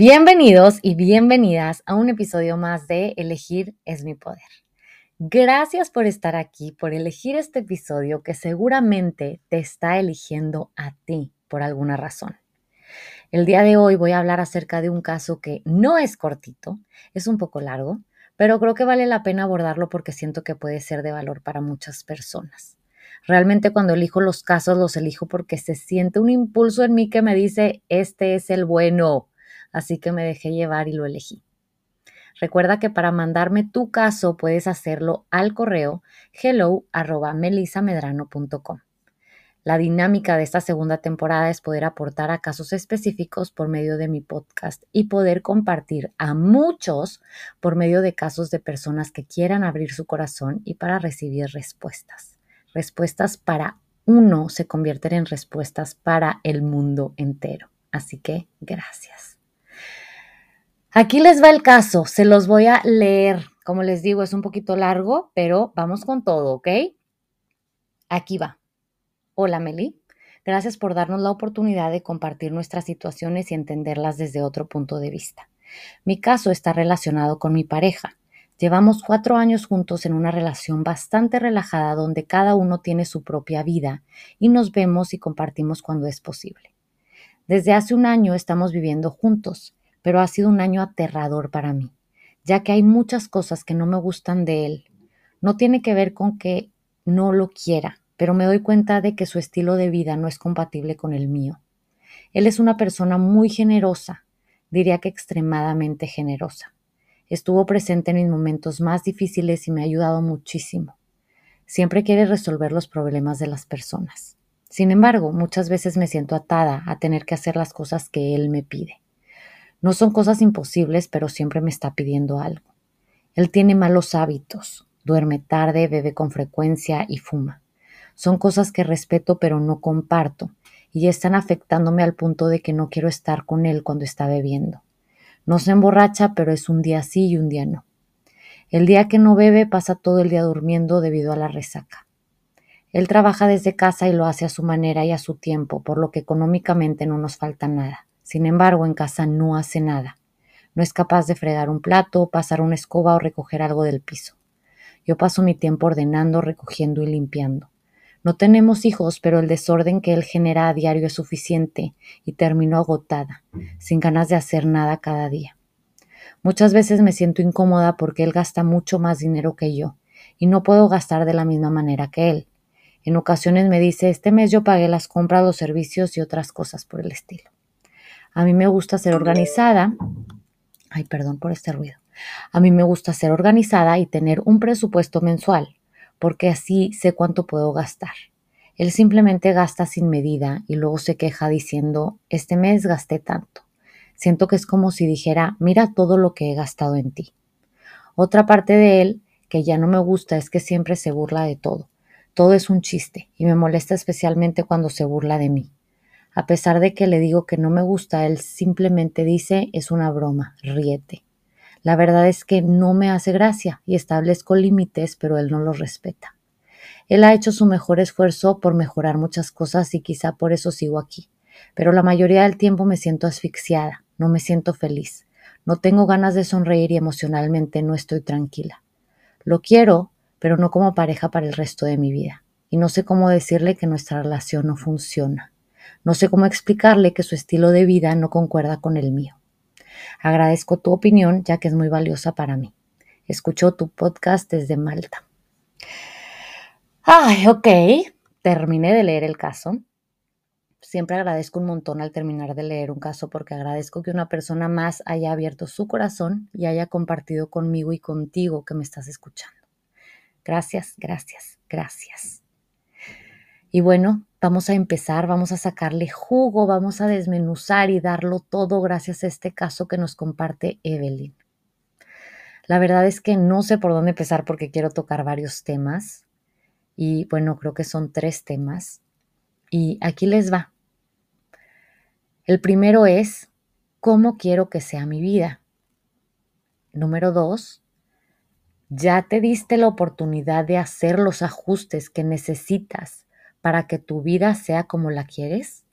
Bienvenidos y bienvenidas a un episodio más de Elegir es mi poder. Gracias por estar aquí, por elegir este episodio que seguramente te está eligiendo a ti por alguna razón. El día de hoy voy a hablar acerca de un caso que no es cortito, es un poco largo, pero creo que vale la pena abordarlo porque siento que puede ser de valor para muchas personas. Realmente cuando elijo los casos los elijo porque se siente un impulso en mí que me dice, este es el bueno, así que me dejé llevar y lo elegí. Recuerda que para mandarme tu caso puedes hacerlo al correo hello@melisamedrano.com. La dinámica de esta segunda temporada es poder aportar a casos específicos por medio de mi podcast y poder compartir a muchos por medio de casos de personas que quieran abrir su corazón y para recibir respuestas. Respuestas para uno se convierten en respuestas para el mundo entero. Así que gracias. Aquí les va el caso, se los voy a leer. Como les digo, es un poquito largo, pero vamos con todo, ¿ok? Aquí va. Hola, Meli. Gracias por darnos la oportunidad de compartir nuestras situaciones y entenderlas desde otro punto de vista. Mi caso está relacionado con mi pareja. Llevamos cuatro años juntos en una relación bastante relajada donde cada uno tiene su propia vida y nos vemos y compartimos cuando es posible. Desde hace un año estamos viviendo juntos pero ha sido un año aterrador para mí, ya que hay muchas cosas que no me gustan de él. No tiene que ver con que no lo quiera, pero me doy cuenta de que su estilo de vida no es compatible con el mío. Él es una persona muy generosa, diría que extremadamente generosa. Estuvo presente en mis momentos más difíciles y me ha ayudado muchísimo. Siempre quiere resolver los problemas de las personas. Sin embargo, muchas veces me siento atada a tener que hacer las cosas que él me pide. No son cosas imposibles, pero siempre me está pidiendo algo. Él tiene malos hábitos, duerme tarde, bebe con frecuencia y fuma. Son cosas que respeto pero no comparto y están afectándome al punto de que no quiero estar con él cuando está bebiendo. No se emborracha, pero es un día sí y un día no. El día que no bebe pasa todo el día durmiendo debido a la resaca. Él trabaja desde casa y lo hace a su manera y a su tiempo, por lo que económicamente no nos falta nada. Sin embargo, en casa no hace nada. No es capaz de fregar un plato, pasar una escoba o recoger algo del piso. Yo paso mi tiempo ordenando, recogiendo y limpiando. No tenemos hijos, pero el desorden que él genera a diario es suficiente y termino agotada, sin ganas de hacer nada cada día. Muchas veces me siento incómoda porque él gasta mucho más dinero que yo y no puedo gastar de la misma manera que él. En ocasiones me dice, este mes yo pagué las compras, los servicios y otras cosas por el estilo. A mí me gusta ser organizada. Ay, perdón por este ruido. A mí me gusta ser organizada y tener un presupuesto mensual, porque así sé cuánto puedo gastar. Él simplemente gasta sin medida y luego se queja diciendo, este mes gasté tanto. Siento que es como si dijera, mira todo lo que he gastado en ti. Otra parte de él que ya no me gusta es que siempre se burla de todo. Todo es un chiste y me molesta especialmente cuando se burla de mí. A pesar de que le digo que no me gusta, él simplemente dice es una broma, ríete. La verdad es que no me hace gracia y establezco límites, pero él no los respeta. Él ha hecho su mejor esfuerzo por mejorar muchas cosas y quizá por eso sigo aquí. Pero la mayoría del tiempo me siento asfixiada, no me siento feliz, no tengo ganas de sonreír y emocionalmente no estoy tranquila. Lo quiero, pero no como pareja para el resto de mi vida. Y no sé cómo decirle que nuestra relación no funciona. No sé cómo explicarle que su estilo de vida no concuerda con el mío. Agradezco tu opinión ya que es muy valiosa para mí. Escucho tu podcast desde Malta. Ay, ok, terminé de leer el caso. Siempre agradezco un montón al terminar de leer un caso porque agradezco que una persona más haya abierto su corazón y haya compartido conmigo y contigo que me estás escuchando. Gracias, gracias, gracias. Y bueno, vamos a empezar, vamos a sacarle jugo, vamos a desmenuzar y darlo todo gracias a este caso que nos comparte Evelyn. La verdad es que no sé por dónde empezar porque quiero tocar varios temas. Y bueno, creo que son tres temas. Y aquí les va. El primero es, ¿cómo quiero que sea mi vida? Número dos, ¿ya te diste la oportunidad de hacer los ajustes que necesitas para que tu vida sea como la quieres?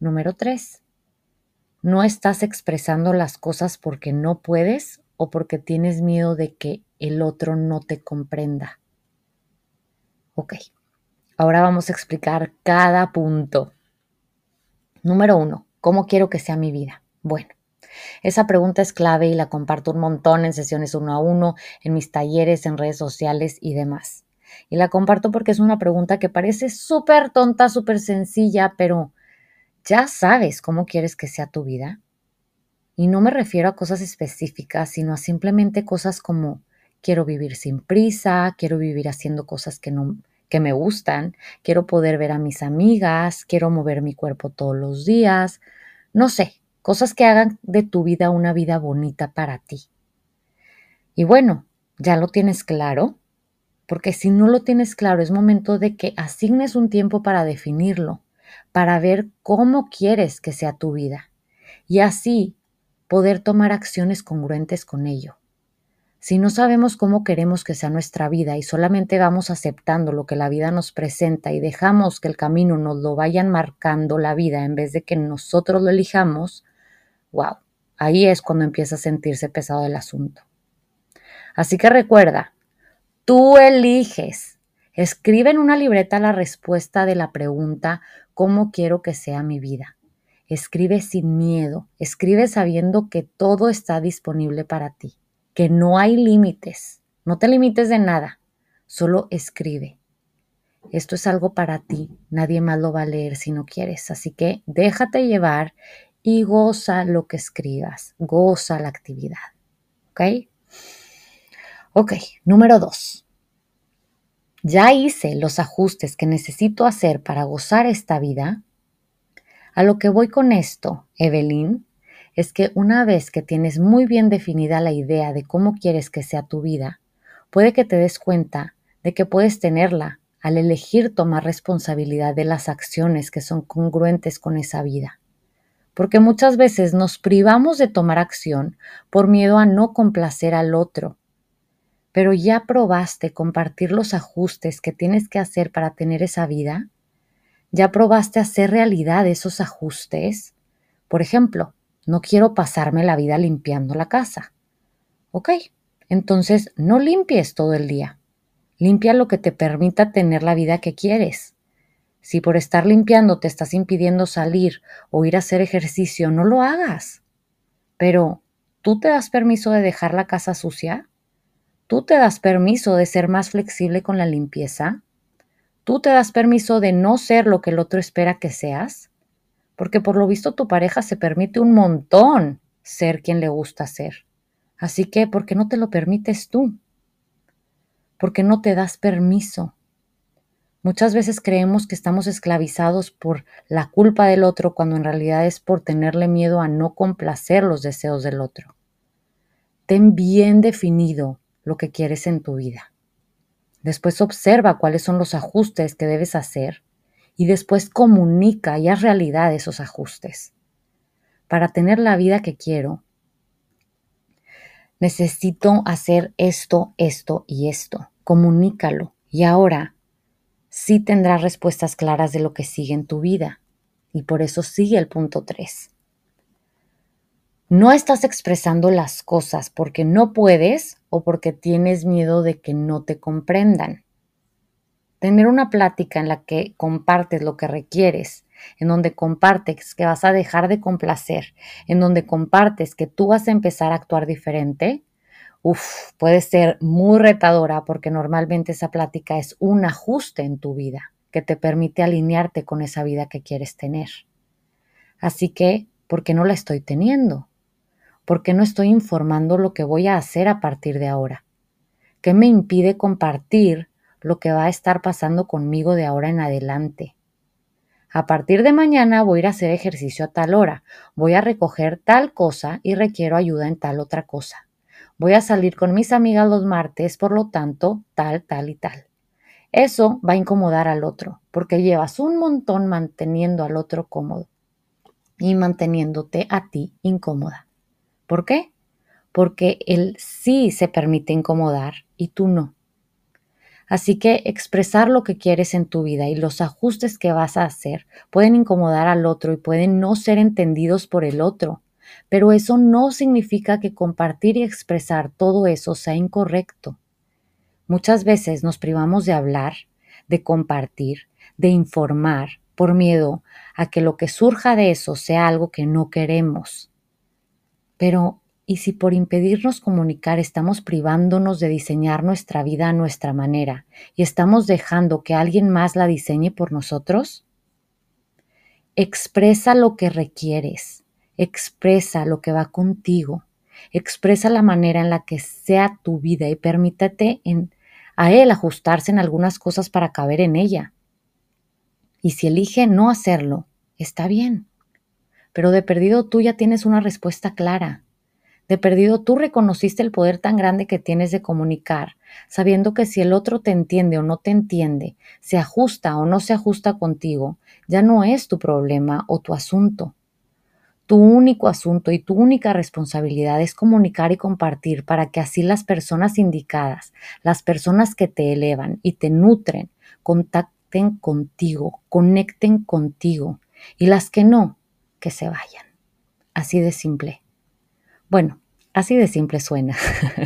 Número tres, ¿no estás expresando las cosas porque no puedes o porque tienes miedo de que el otro no te comprenda? Ok, ahora vamos a explicar cada punto. Número uno, ¿cómo quiero que sea mi vida? Bueno, esa pregunta es clave y la comparto un montón en sesiones uno a uno, en mis talleres, en redes sociales y demás. Y la comparto porque es una pregunta que parece súper tonta, súper sencilla, pero ¿ya sabes cómo quieres que sea tu vida? Y no me refiero a cosas específicas, sino a simplemente cosas como quiero vivir sin prisa, quiero vivir haciendo cosas que no que me gustan, quiero poder ver a mis amigas, quiero mover mi cuerpo todos los días, no sé, cosas que hagan de tu vida una vida bonita para ti. Y bueno, ya lo tienes claro, porque si no lo tienes claro, es momento de que asignes un tiempo para definirlo, para ver cómo quieres que sea tu vida y así poder tomar acciones congruentes con ello. Si no sabemos cómo queremos que sea nuestra vida y solamente vamos aceptando lo que la vida nos presenta y dejamos que el camino nos lo vayan marcando la vida en vez de que nosotros lo elijamos, wow, ahí es cuando empieza a sentirse pesado el asunto. Así que recuerda, Tú eliges. Escribe en una libreta la respuesta de la pregunta ¿cómo quiero que sea mi vida? Escribe sin miedo, escribe sabiendo que todo está disponible para ti, que no hay límites, no te limites de nada, solo escribe. Esto es algo para ti, nadie más lo va a leer si no quieres, así que déjate llevar y goza lo que escribas, goza la actividad. ¿Ok? Ok, número dos. Ya hice los ajustes que necesito hacer para gozar esta vida. A lo que voy con esto, Evelyn, es que una vez que tienes muy bien definida la idea de cómo quieres que sea tu vida, puede que te des cuenta de que puedes tenerla al elegir tomar responsabilidad de las acciones que son congruentes con esa vida. Porque muchas veces nos privamos de tomar acción por miedo a no complacer al otro pero ya probaste compartir los ajustes que tienes que hacer para tener esa vida. ¿Ya probaste hacer realidad esos ajustes? Por ejemplo, no quiero pasarme la vida limpiando la casa. Ok, entonces no limpies todo el día. Limpia lo que te permita tener la vida que quieres. Si por estar limpiando te estás impidiendo salir o ir a hacer ejercicio, no lo hagas. Pero, ¿tú te das permiso de dejar la casa sucia? ¿Tú te das permiso de ser más flexible con la limpieza? ¿Tú te das permiso de no ser lo que el otro espera que seas? Porque por lo visto tu pareja se permite un montón ser quien le gusta ser. Así que, ¿por qué no te lo permites tú? ¿Por qué no te das permiso? Muchas veces creemos que estamos esclavizados por la culpa del otro cuando en realidad es por tenerle miedo a no complacer los deseos del otro. Ten bien definido lo que quieres en tu vida. Después observa cuáles son los ajustes que debes hacer y después comunica y haz realidad esos ajustes. Para tener la vida que quiero, necesito hacer esto, esto y esto. Comunícalo y ahora sí tendrás respuestas claras de lo que sigue en tu vida. Y por eso sigue el punto 3. No estás expresando las cosas porque no puedes o porque tienes miedo de que no te comprendan. Tener una plática en la que compartes lo que requieres en donde compartes que vas a dejar de complacer, en donde compartes que tú vas a empezar a actuar diferente, uf, puede ser muy retadora porque normalmente esa plática es un ajuste en tu vida que te permite alinearte con esa vida que quieres tener. Así que, ¿por qué no la estoy teniendo? ¿Por qué no estoy informando lo que voy a hacer a partir de ahora? ¿Qué me impide compartir lo que va a estar pasando conmigo de ahora en adelante? A partir de mañana voy a ir a hacer ejercicio a tal hora, voy a recoger tal cosa y requiero ayuda en tal otra cosa. Voy a salir con mis amigas los martes, por lo tanto, tal, tal y tal. Eso va a incomodar al otro, porque llevas un montón manteniendo al otro cómodo y manteniéndote a ti incómoda. ¿Por qué? Porque él sí se permite incomodar y tú no. Así que expresar lo que quieres en tu vida y los ajustes que vas a hacer pueden incomodar al otro y pueden no ser entendidos por el otro. Pero eso no significa que compartir y expresar todo eso sea incorrecto. Muchas veces nos privamos de hablar, de compartir, de informar, por miedo a que lo que surja de eso sea algo que no queremos. Pero, ¿y si por impedirnos comunicar estamos privándonos de diseñar nuestra vida a nuestra manera y estamos dejando que alguien más la diseñe por nosotros? Expresa lo que requieres, expresa lo que va contigo, expresa la manera en la que sea tu vida y permítete en a él ajustarse en algunas cosas para caber en ella. Y si elige no hacerlo, está bien. Pero de perdido tú ya tienes una respuesta clara. De perdido tú reconociste el poder tan grande que tienes de comunicar, sabiendo que si el otro te entiende o no te entiende, se ajusta o no se ajusta contigo, ya no es tu problema o tu asunto. Tu único asunto y tu única responsabilidad es comunicar y compartir para que así las personas indicadas, las personas que te elevan y te nutren, contacten contigo, conecten contigo y las que no, que se vayan. Así de simple. Bueno, así de simple suena,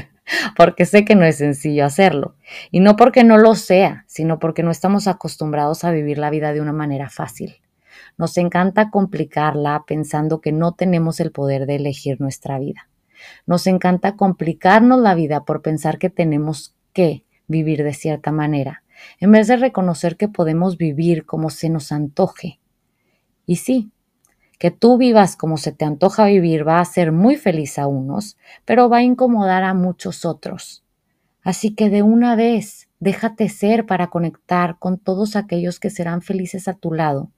porque sé que no es sencillo hacerlo. Y no porque no lo sea, sino porque no estamos acostumbrados a vivir la vida de una manera fácil. Nos encanta complicarla pensando que no tenemos el poder de elegir nuestra vida. Nos encanta complicarnos la vida por pensar que tenemos que vivir de cierta manera, en vez de reconocer que podemos vivir como se nos antoje. Y sí, que tú vivas como se te antoja vivir va a hacer muy feliz a unos, pero va a incomodar a muchos otros. Así que de una vez, déjate ser para conectar con todos aquellos que serán felices a tu lado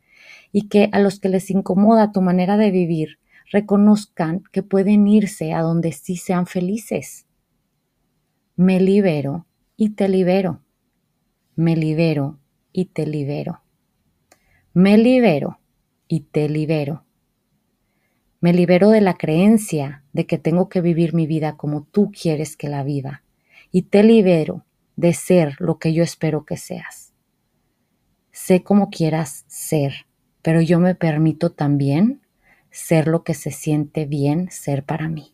y que a los que les incomoda tu manera de vivir reconozcan que pueden irse a donde sí sean felices. Me libero y te libero. Me libero y te libero. Me libero y te libero. Me libero de la creencia de que tengo que vivir mi vida como tú quieres que la viva. Y te libero de ser lo que yo espero que seas. Sé como quieras ser pero yo me permito también ser lo que se siente bien ser para mí.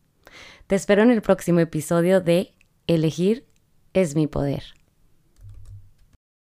Te espero en el próximo episodio de Elegir es mi poder.